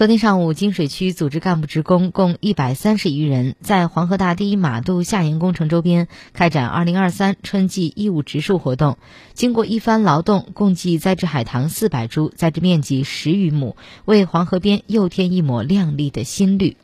昨天上午，金水区组织干部职工共一百三十余人，在黄河大堤、马渡下沿工程周边开展二零二三春季义务植树活动。经过一番劳动，共计栽植海棠四百株，栽植面积十余亩，为黄河边又添一抹亮丽的新绿。